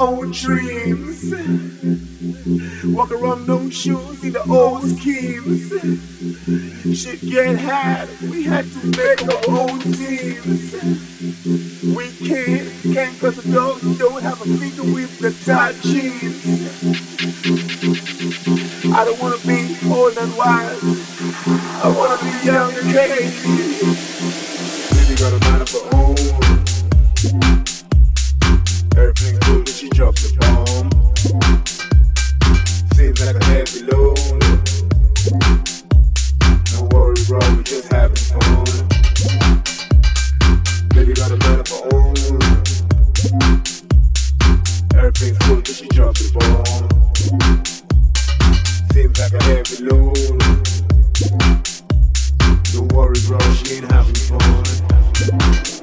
own dreams. Walk around no shoes, in the old schemes. Shit get had. she. Seems like a heavy load. Don't worry, she ain't having fun.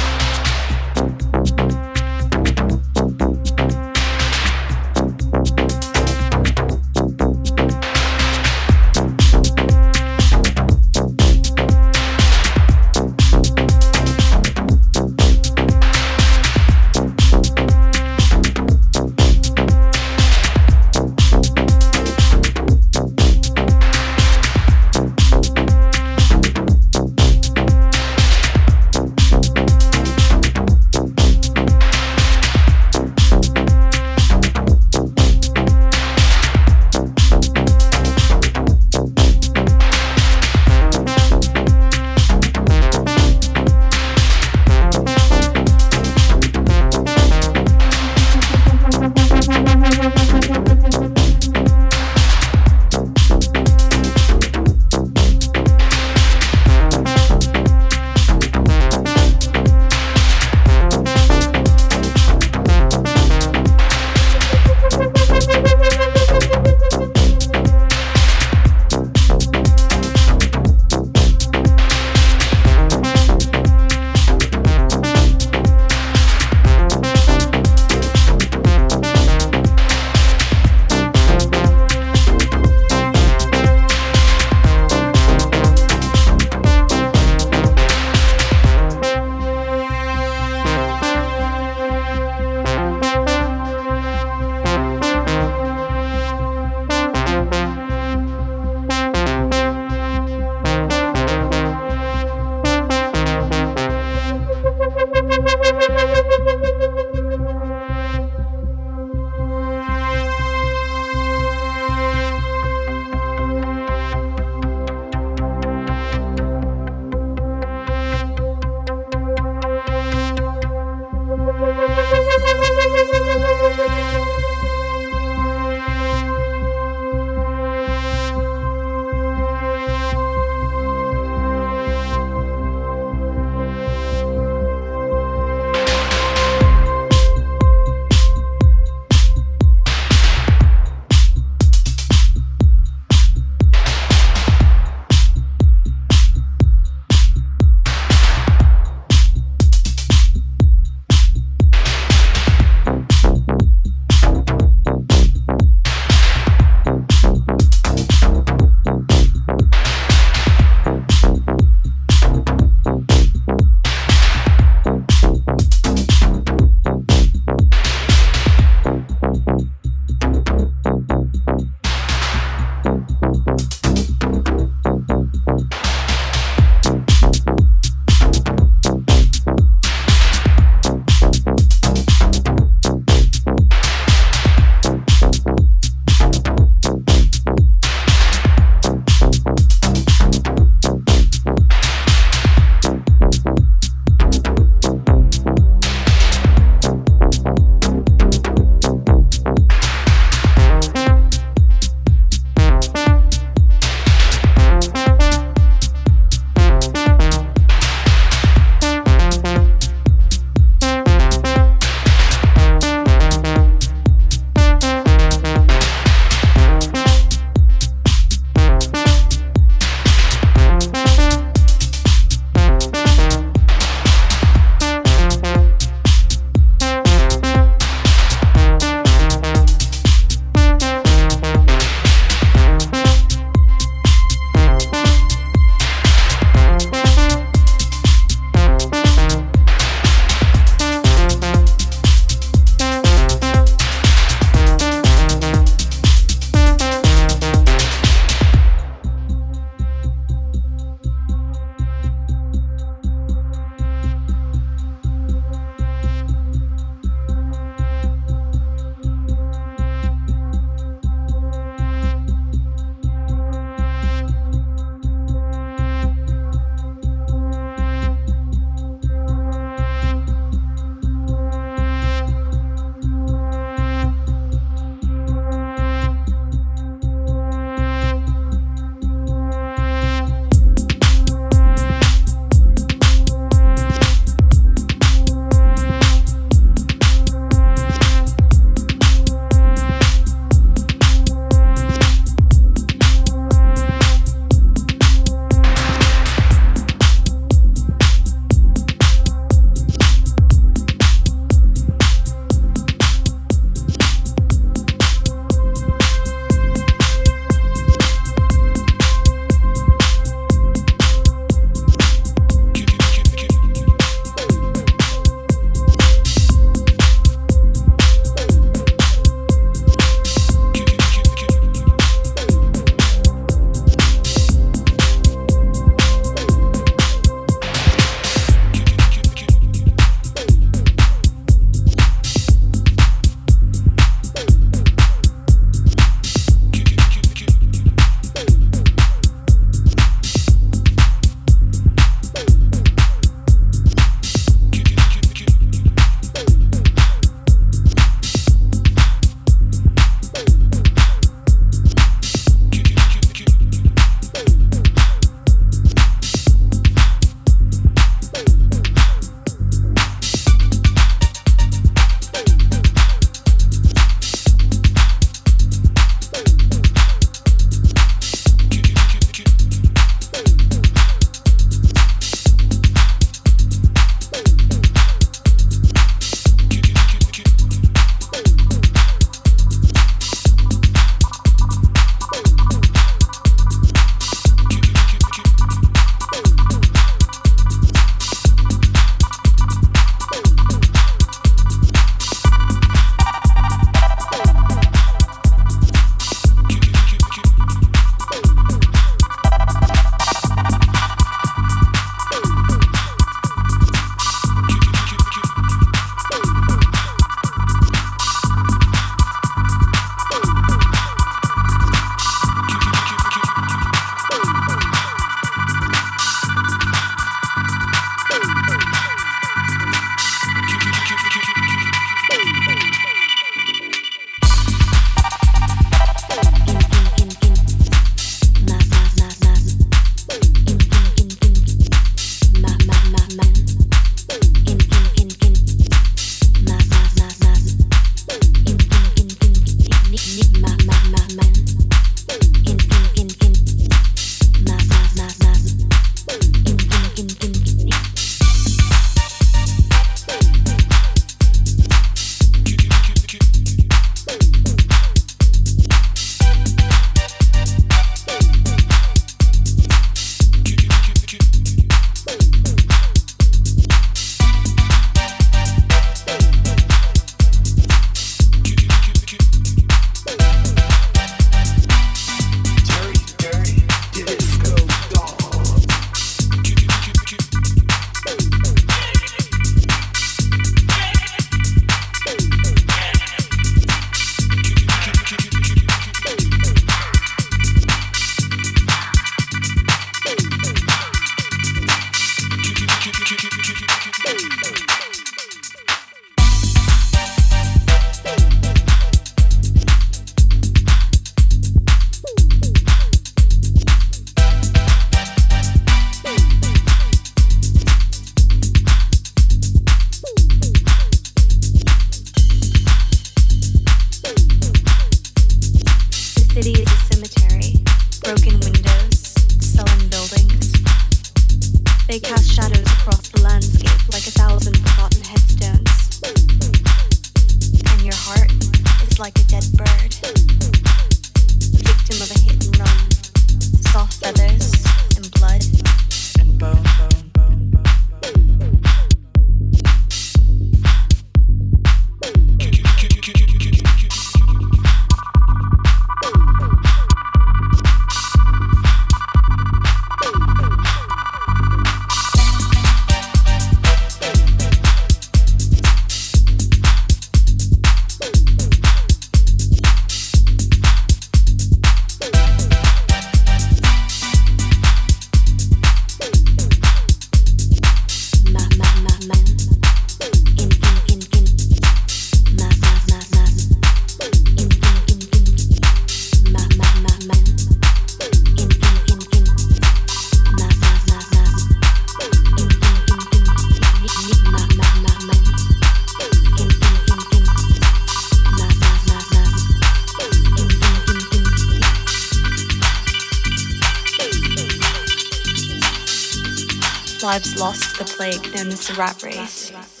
Plague known as the rat race.